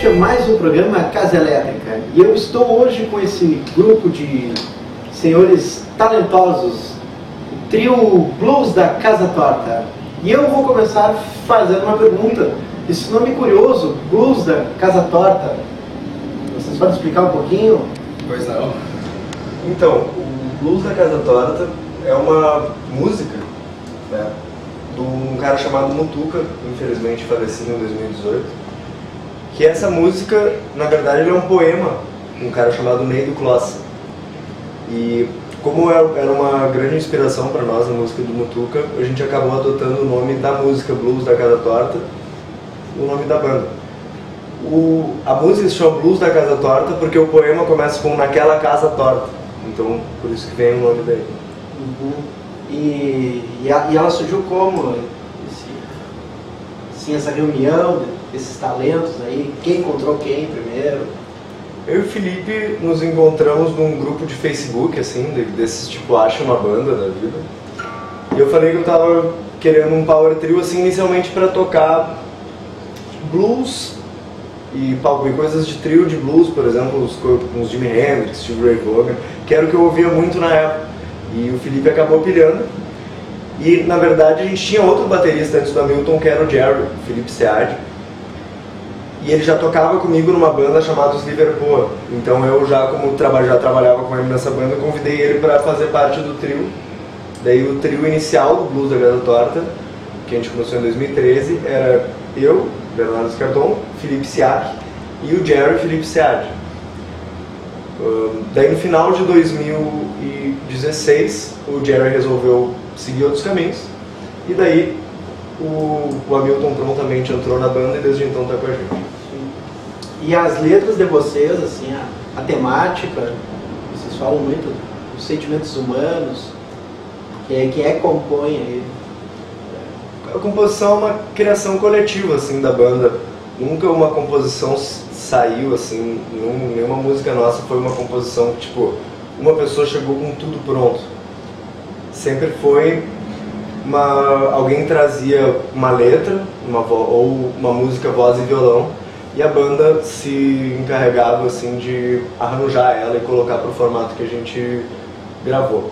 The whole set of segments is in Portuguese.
Este é mais um programa Casa Elétrica e eu estou hoje com esse grupo de senhores talentosos, o trio Blues da Casa Torta. E eu vou começar fazendo uma pergunta. Esse nome curioso, Blues da Casa Torta, vocês podem explicar um pouquinho? Pois não. Então, o Blues da Casa Torta é uma música né, de um cara chamado Mutuca, infelizmente falecido em 2018. Que essa música, na verdade, é um poema um cara chamado Ney do Kloss. E como era uma grande inspiração para nós a música do Mutuca, a gente acabou adotando o nome da música Blues da Casa Torta, o nome da banda. O, a música se chama Blues da Casa Torta porque o poema começa com Naquela Casa Torta. Então, por isso que vem o nome daí. Uhum. E, e, a, e, ela surgiu como? Assim, essa reunião desses talentos aí? Quem encontrou quem primeiro? Eu e o Felipe nos encontramos num grupo de Facebook, assim, desses tipo Acha uma Banda da vida. E eu falei que eu tava querendo um power trio, assim, inicialmente para tocar blues e, e coisas de trio de blues, por exemplo, os, os Jimi Hendrix, Steve Ray Vaughan, que era o que eu ouvia muito na época. E o Felipe acabou pilhando. E na verdade a gente tinha outro baterista antes do Hamilton, que era o Jerry, o Felipe Sead. E ele já tocava comigo numa banda chamada Os Liverpool. Então eu já, como já trabalhava com ele nessa banda, convidei ele para fazer parte do trio. Daí o trio inicial do Blues da Grada Torta, que a gente começou em 2013, era eu, Bernardo Scardon, Felipe Siak e o Jerry Felipe. Uh, daí no final de 2016, o Jerry resolveu seguir outros caminhos. E daí o, o Hamilton prontamente entrou na banda e desde então está com a gente. E as letras de vocês, assim, a, a temática, vocês falam muito dos sentimentos humanos, que é, que é compõe ele. A composição é uma criação coletiva, assim, da banda. Nunca uma composição saiu, assim, nenhuma música nossa foi uma composição que, tipo, uma pessoa chegou com tudo pronto. Sempre foi uma, alguém trazia uma letra uma ou uma música, voz e violão, e a banda se encarregava assim de arranjar ela e colocar para o formato que a gente gravou.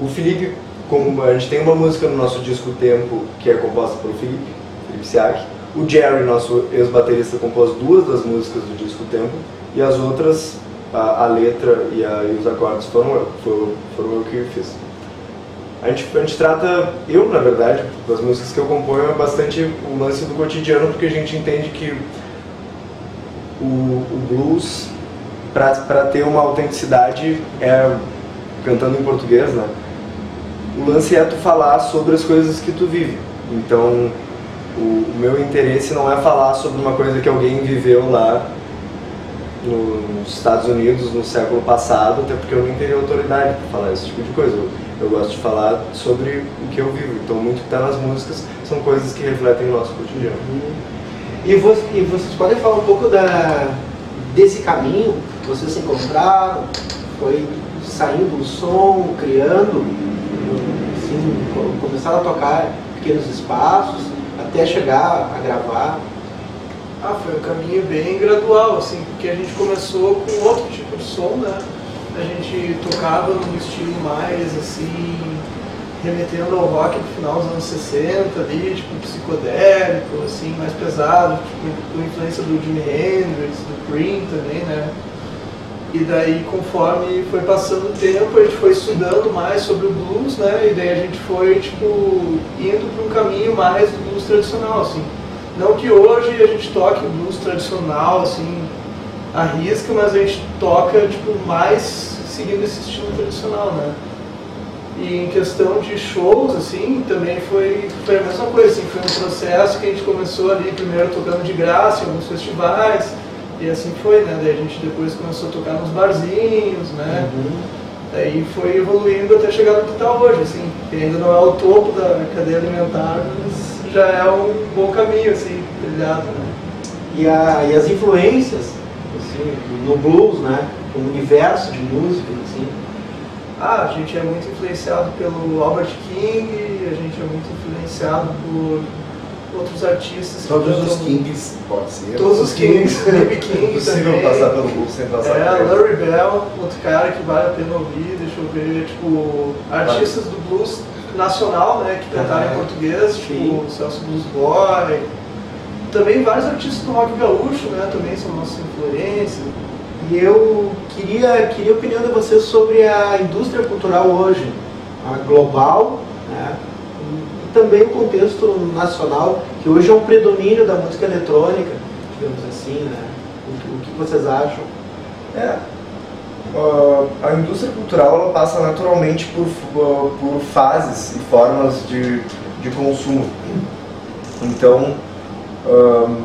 O Felipe, como a gente tem uma música no nosso disco Tempo que é composta pelo Felipe, Felipe Siak. O Jerry, nosso ex-baterista, compôs duas das músicas do disco Tempo e as outras, a, a letra e, a, e, os acordes foram eu, foram, foram eu que fiz. A gente, a gente trata, eu na verdade, das músicas que eu componho é bastante o lance do cotidiano, porque a gente entende que o, o blues, para ter uma autenticidade, é, cantando em português, né? O lance é tu falar sobre as coisas que tu vive. Então, o, o meu interesse não é falar sobre uma coisa que alguém viveu lá no, nos Estados Unidos no século passado, até porque eu não teria autoridade para falar esse tipo de coisa. Eu, gosto de falar sobre o que eu vivo. Então, muito que está nas músicas são coisas que refletem o nosso cotidiano. E, você, e vocês podem falar um pouco da, desse caminho que vocês se encontraram? Foi saindo do som, criando, assim, começaram a tocar pequenos espaços, até chegar a gravar? Ah, foi um caminho bem gradual, assim, porque a gente começou com outro tipo de som, né? A gente tocava num estilo mais, assim, remetendo ao rock do final dos anos 60 ali, tipo psicodélico, assim, mais pesado, tipo, com influência do Jimi Hendrix, do Cream também, né? E daí, conforme foi passando o tempo, a gente foi estudando mais sobre o blues, né? E daí a gente foi, tipo, indo para um caminho mais do blues tradicional, assim. Não que hoje a gente toque blues tradicional, assim, a risca, mas a gente toca tipo, mais seguindo esse estilo tradicional, né? E em questão de shows, assim, também foi, foi a mesma coisa, assim, foi um processo que a gente começou ali primeiro tocando de graça em alguns festivais, e assim foi, né? Daí a gente depois começou a tocar nos barzinhos, né? Uhum. Daí foi evoluindo até chegar no que está hoje, assim, que ainda não é o topo da cadeia alimentar, mas já é um bom caminho, assim, trilhado, né? E, a, e as influências, assim, no blues, né? O universo de música, assim. Ah, a gente é muito influenciado pelo Albert King, a gente é muito influenciado por outros artistas. Todos os Kings, pode ser. Todos os Kings, B.B. King Impossível também. passar pelo Google sem passar É, por. Larry Bell, outro cara que vale a pena ouvir, deixa eu ver, tipo, artistas do blues nacional, né, que cantaram Ah, em português, sim. tipo, Celso Blues Boy. Também vários artistas do rock gaúcho, né, também são nossas influências. E eu queria, queria a opinião de vocês sobre a indústria cultural hoje, a global, né? e também o contexto nacional, que hoje é um predomínio da música eletrônica, digamos assim, né? O, o que vocês acham? É. Ah, a indústria cultural ela passa naturalmente por, ah, por fases e formas de, de consumo. Então, ahn,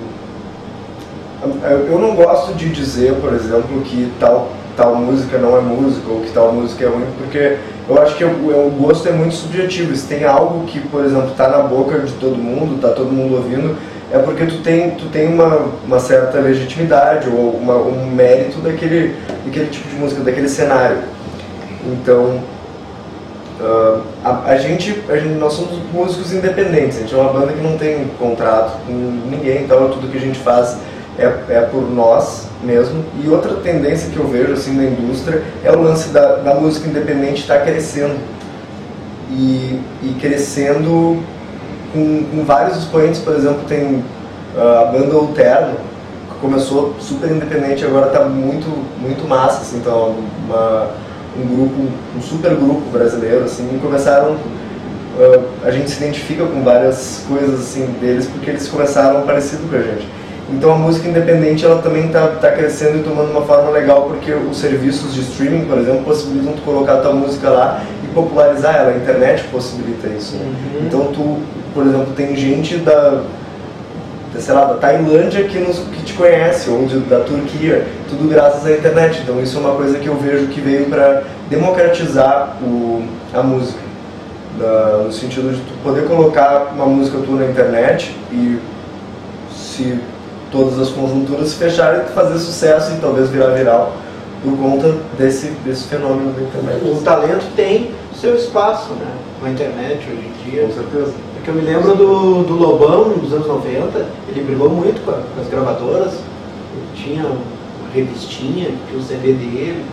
eu não gosto de dizer, por exemplo, que tal, tal música não é música ou que tal música é ruim, porque eu acho que o, o gosto é muito subjetivo. Se tem algo que, por exemplo, está na boca de todo mundo, está todo mundo ouvindo, é porque tu tem, tu tem uma, uma certa legitimidade ou uma, um mérito daquele, daquele tipo de música, daquele cenário. Então, ah, a, a gente, a gente, nós somos músicos independentes, a gente é uma banda que não tem contrato com ninguém, então tudo que a gente faz é, é por nós mesmo. E outra tendência que eu vejo assim na indústria é o lance da, da música independente estar crescendo. E, e crescendo com, com vários expoentes, por exemplo, tem ah, a banda Alterno, que começou super independente, agora está muito, muito massa, assim, então uma, um grupo, um super grupo brasileiro, assim, e começaram, ah, a gente se identifica com várias coisas, assim, deles, porque eles começaram parecido com a gente. Então a música independente, ela também está tá crescendo e tomando uma forma legal, porque os serviços de streaming, por exemplo, possibilitam tu colocar tua música lá e popularizar ela, a internet possibilita isso, né? Uhum. Então tu, por exemplo, tem gente da, sei lá, da Tailândia que, nos, que te conhece, ou de, da Turquia, tudo graças à internet. Então isso é uma coisa que eu vejo que veio para democratizar o, a música. Da- no sentido de tu poder colocar uma música tua na internet e se todas as conjunturas se fecharem, tu fazer sucesso e talvez virar viral por conta desse, desse fenômeno da internet. O talento tem seu espaço, né? Na internet hoje em dia. Com certeza. Porque eu me lembro do, do Lobão dos anos 90, ele brigou muito com, a- com as gravadoras, tinha uma revistinha, tinha o CD dele,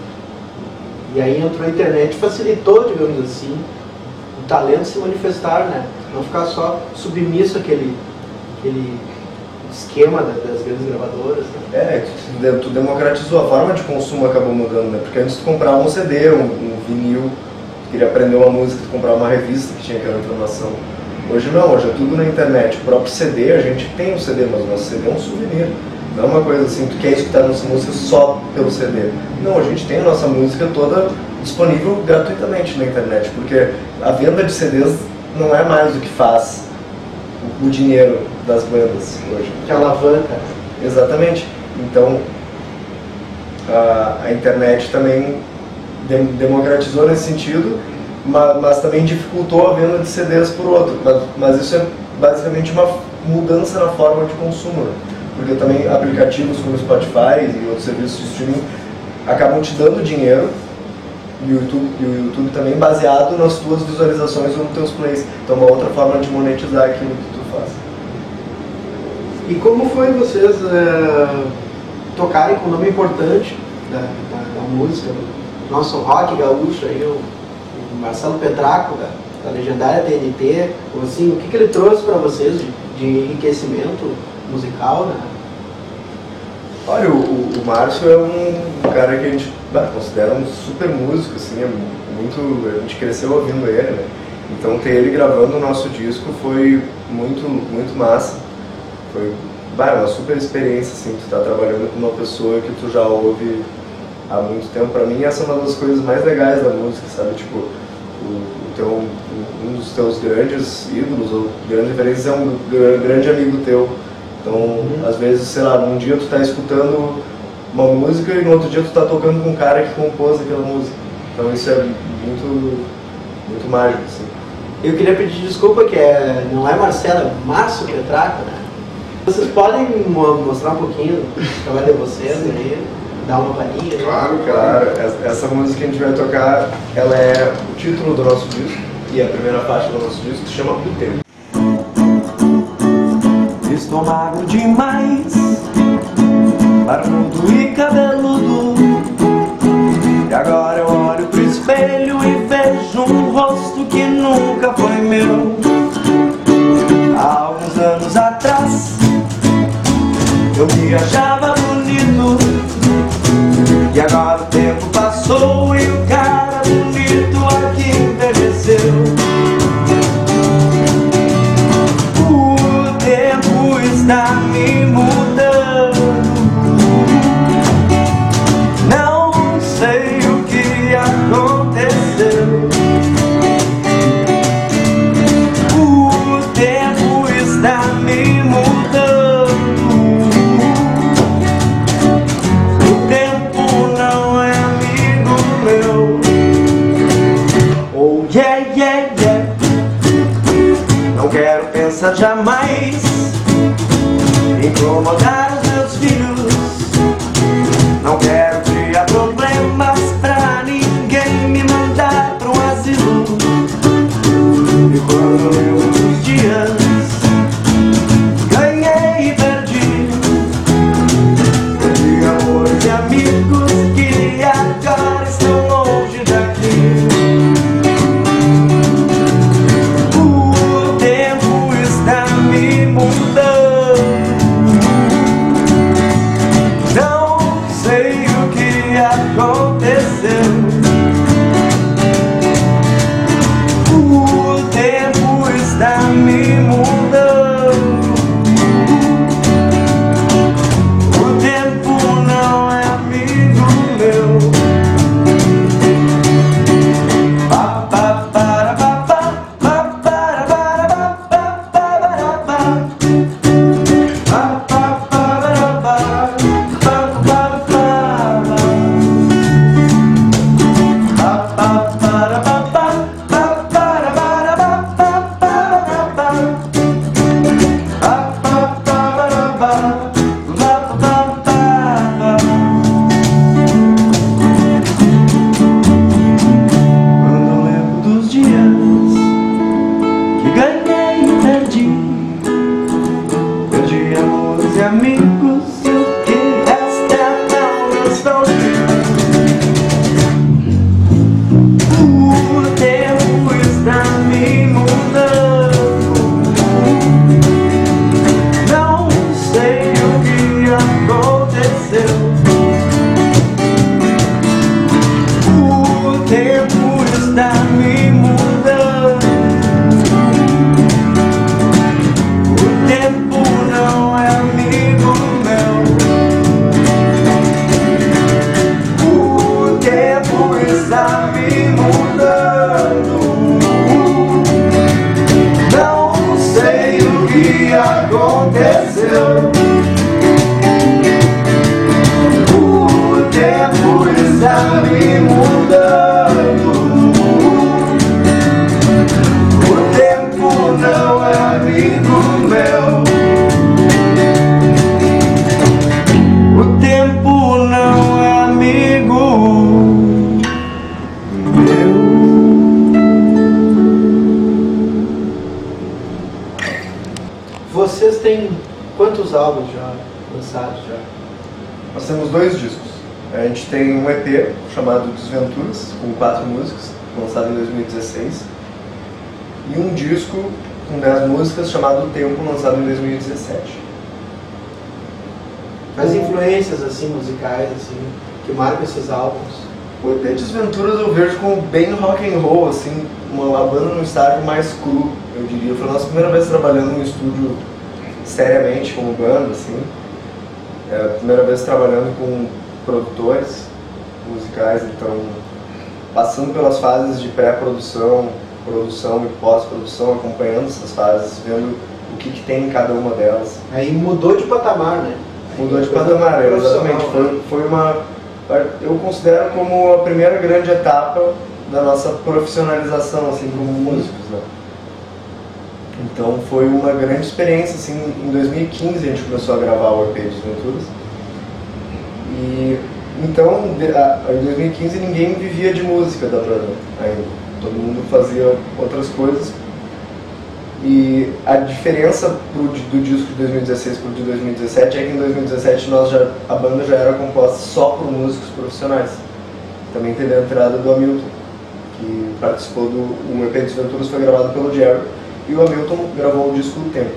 e aí entrou a internet facilitou, digamos assim, o talento se manifestar, né? Não ficar só submisso àquele, àquele esquema da- das grandes gravadoras. Né? É, tu democratizou, a forma de consumo acabou mudando, né? Porque antes tu comprava um CD, um, um vinil, tu queria aprender uma música, tu comprava uma revista que tinha aquela informação. Hoje não, hoje é tudo na internet. O próprio CD, a gente tem um CD, mas o nosso CD é um souvenir. Não é uma coisa assim, tu quer escutar nossa música só pelo CD. Não, a gente tem a nossa música toda disponível gratuitamente na internet, porque a venda de CDs não é mais o que faz o, dinheiro das bandas hoje. Que alavanca. Exatamente. Então, a, a internet também dem- democratizou nesse sentido, mas, mas também dificultou a venda de CDs por outro. Mas, mas isso é basicamente uma mudança na forma de consumo, né? porque também aplicativos como Spotify e outros serviços de streaming acabam te dando dinheiro e o YouTube, e o YouTube também baseado nas tuas visualizações ou nos teus plays. Então, é uma outra forma de monetizar aquilo que tu faz. E como foi vocês eh, tocarem com um nome importante da, da- da música, nosso rock gaúcho aí, o, Marcelo Petraco, da, da legendária TNT, assim, o que, que ele trouxe para vocês de, de enriquecimento musical, né? Olha, o, o, Márcio é um cara que a gente bah, considera um super músico, assim, é muito, a gente cresceu ouvindo ele, né? Então ter ele gravando o nosso disco foi muito, muito massa. Foi bah, uma super experiência, assim, tu tá trabalhando com uma pessoa que tu já ouve há muito tempo. Pra mim essa é uma das coisas mais legais da música, sabe? Tipo, o, teu, um- dos teus grandes ídolos ou grandes referências é um gra- grande amigo teu. Então, às vezes, sei lá, num dia tu tá escutando uma música e no outro dia tu tá tocando com um cara que compôs aquela música. Então isso é muito, muito mágico, assim. Eu queria pedir desculpa que é, não é Marcelo, é Márcio Petraco, né? Vocês podem mo- mostrar um pouquinho do trabalho de vocês aí, dar uma palhinha? Claro, Claro, essa- música que a gente vai tocar, ela é o título do nosso disco e a primeira faixa do nosso disco se chama O Tempo. Estou demais, barbudo e cabeludo. E agora eu olho pro espelho e vejo um rosto que nunca foi meu. Há alguns anos atrás, eu viajava quatro músicas, lançado em 2016. E um disco com dez músicas chamado Tempo, lançado em 2017. As influências assim musicais assim que marcam esses álbuns. O EP Desventuras eu vejo como bem rock and roll, assim, uma, uma banda no estágio mais cru, eu diria. Foi a nossa primeira vez trabalhando no estúdio seriamente como banda, assim. É a primeira vez trabalhando com produtores musicais, então passando pelas fases de pré-produção, produção e pós-produção, acompanhando essas fases, vendo o que, que tem em cada uma delas. Aí mudou de patamar, né? Mudou de patamar, exatamente. Foi, foi uma. Eu considero como a primeira grande etapa da nossa profissionalização, assim, como músicos, né? Então foi uma grande experiência, assim, em 2015 a gente começou a gravar o EP de Desventuras. E então, em 2015 ninguém vivia de música da banda ainda. Todo mundo fazia outras coisas. E a diferença pro, do disco de 2016 para o de 2017 é que em 2017 nós já, a banda já era composta só por músicos profissionais. Também teve a entrada do Hamilton, que participou do o EP Desventuras foi gravado pelo Jerry e o Hamilton gravou o disco do Tempo.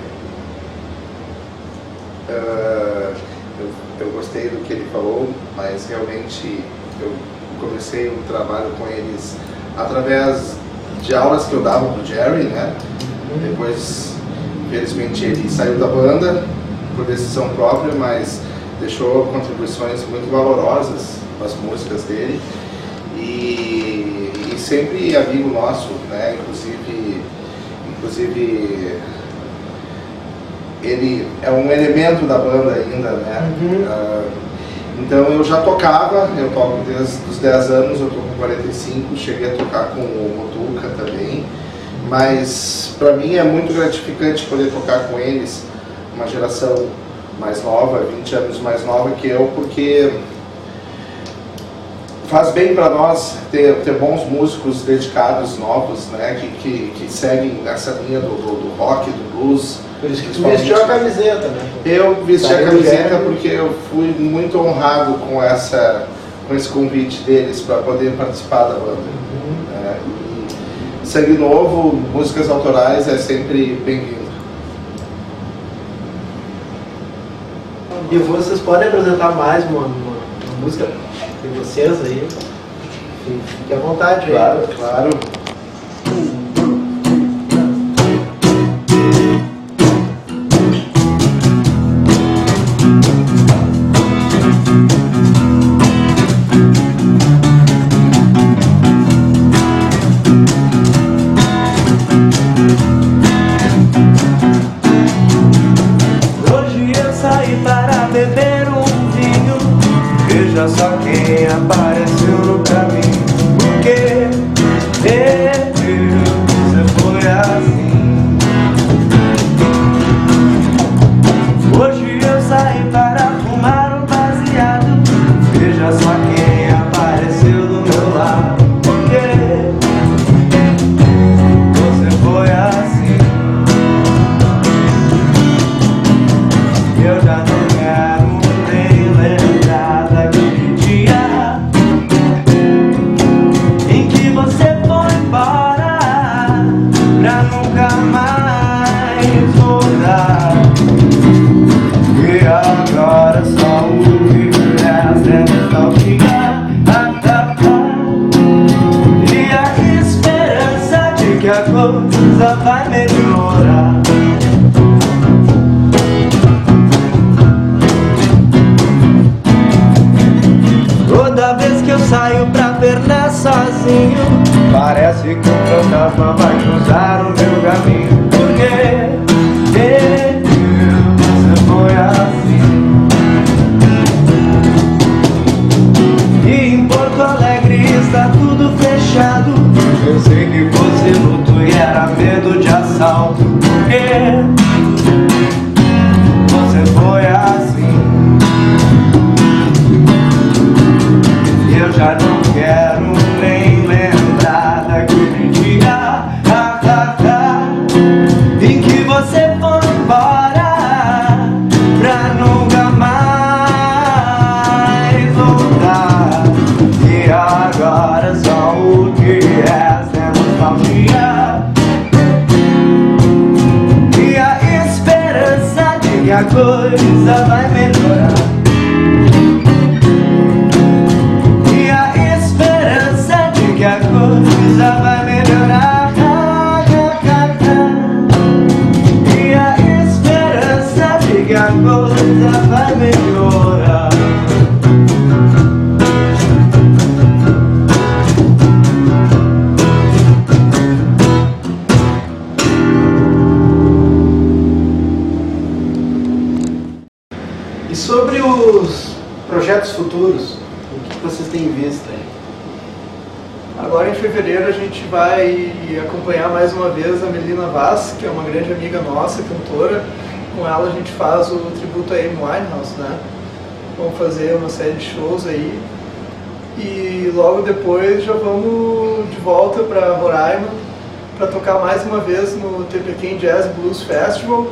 Uh, eu, eu gostei do que ele falou, mas realmente eu comecei um trabalho com eles através de aulas que eu dava pro Jerry, né? Depois, infelizmente, ele saiu da banda por decisão própria, mas deixou contribuições muito valorosas as músicas dele. E, e sempre amigo nosso, né? Inclusive, inclusive ele é um elemento da banda ainda, né? Uhum. Uh, então eu já tocava, eu toco desde os 10 anos, eu tô com 45, cheguei a tocar com o Motuca também, mas para mim é muito gratificante poder tocar com eles, uma geração mais nova, 20 anos mais nova que eu, porque faz bem para nós ter, ter bons músicos dedicados, novos, né, que, que, que seguem essa linha do, do, do rock, do blues, por isso que tu vestiu a camiseta, né? Eu vesti a camiseta porque eu fui muito honrado com, essa, com esse convite deles para poder participar da banda. Uhum. É, e sangue novo, músicas autorais é sempre bem-vindo. E vocês podem apresentar mais uma, uma, uma música de vocês aí? Fique à vontade. Claro, aí. claro. fantasma vai cruzar coisa vai faz o tributo a Amy Winehouse, né? Vamos fazer uma série de shows aí. E logo depois já vamos de volta para Roraima para tocar mais uma vez no TPQ Jazz Blues Festival,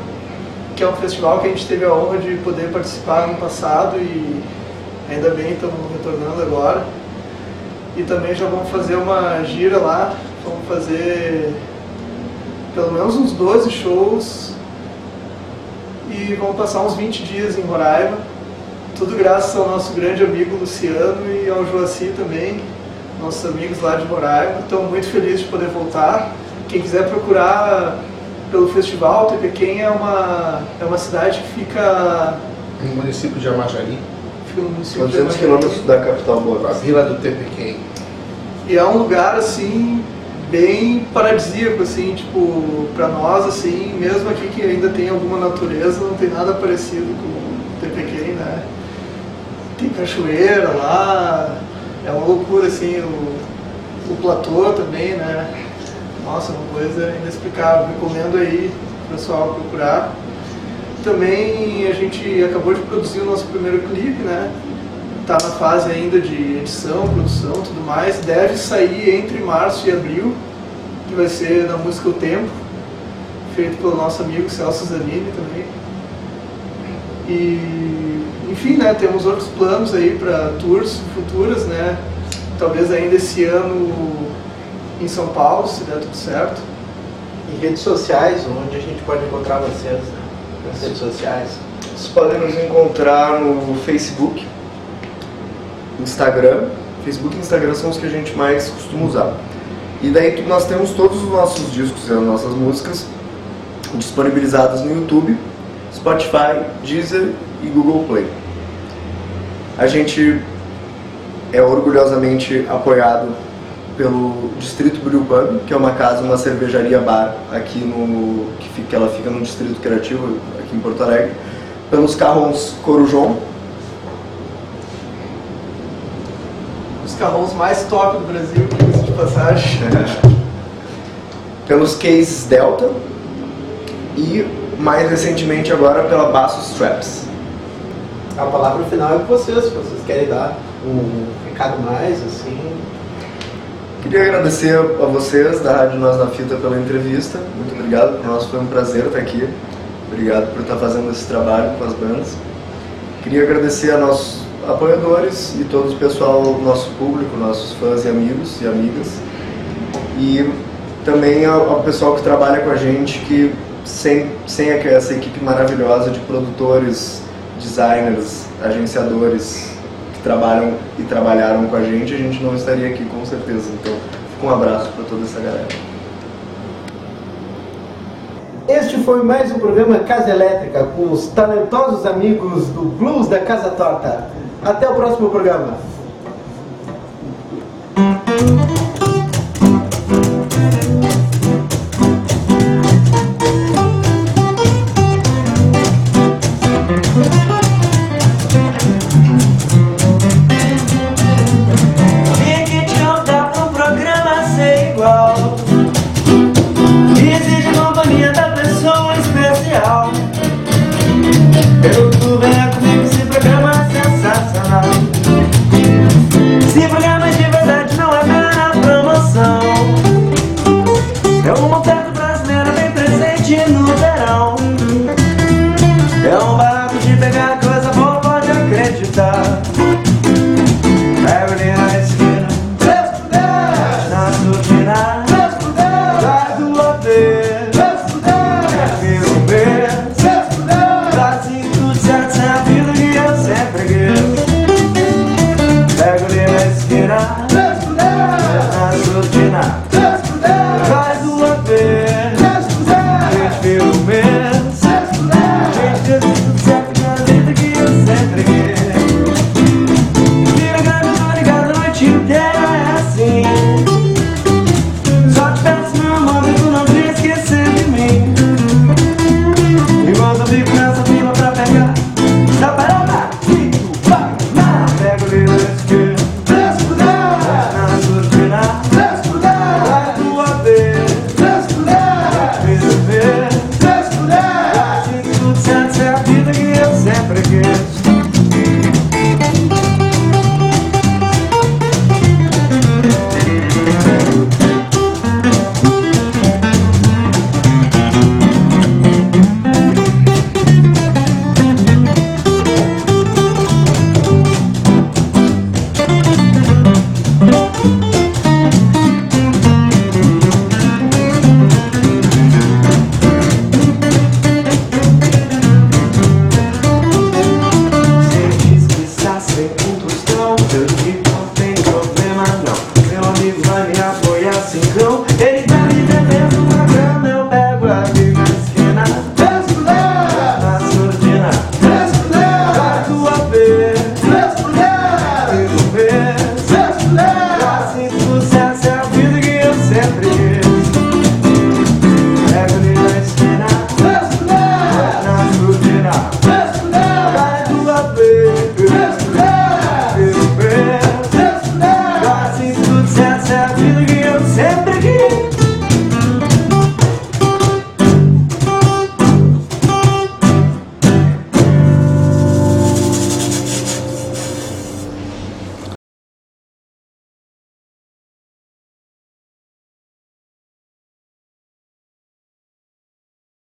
que é um festival que a gente teve a honra de poder participar no passado e ainda bem estamos retornando agora. E também já vamos fazer uma gira lá, vamos fazer pelo menos uns 12 shows e vamos passar uns 20 dias em Roraima. Tudo graças ao nosso grande amigo Luciano e ao Joaci também, nossos amigos lá de Roraima. Estamos muito felizes de poder voltar. Quem quiser procurar pelo festival, Tepequém é uma, é uma cidade que fica, No município de Amajari, 200 Amajari. quilômetros da capital Boa a vila do Tepequém. E é um lugar assim bem paradisíaco assim, tipo, para nós assim, mesmo aqui que ainda tem alguma natureza, não tem nada parecido com o Tepequém, né? Tem cachoeira lá, é uma loucura assim, o, o platô também, né? Nossa, uma coisa inexplicável. Recomendo aí o pessoal procurar. Também a gente acabou de produzir o nosso primeiro clipe, né? Tá na fase ainda de edição, produção, tudo mais. Deve sair entre março e abril, que vai ser na música O Tempo, feito pelo nosso amigo Celso Zanini também. E, enfim, né, temos outros planos aí para tours futuras, né? Talvez ainda esse ano em São Paulo, se der tudo certo. E redes sociais, onde a gente pode encontrar vocês, né? Nas redes sociais. Vocês podem nos encontrar no Facebook, Instagram. Facebook e Instagram são os que a gente mais costuma usar. E daí nós temos todos os nossos discos e as nossas músicas disponibilizadas no YouTube, Spotify, Deezer e Google Play. A gente é orgulhosamente apoiado pelo Distrito Brew Pub, que é uma casa, uma cervejaria bar aqui no que, fica, ela fica no Distrito Criativo aqui em Porto Alegre, pelos carrões Corujão, Os carrões mais top do Brasil, de passagem. pelos cases Delta e mais recentemente agora pela Basso Straps. A palavra final é com vocês, se vocês querem dar um recado mais, assim. Queria agradecer a vocês da Rádio Nós na Fita pela entrevista. Muito obrigado, para nós foi um prazer estar aqui. Obrigado por estar fazendo esse trabalho com as bandas. Queria agradecer a nossos apoiadores e todo o pessoal, nosso público, nossos fãs e amigos e amigas. E também ao, pessoal que trabalha com a gente, que sem, sem essa equipe maravilhosa de produtores, designers, agenciadores trabalham e trabalharam com a gente, a gente não estaria aqui com certeza. Então, um abraço para toda essa galera. Este foi mais um programa Casa Elétrica com os talentosos amigos do Blues da Casa Torta. Até o próximo programa.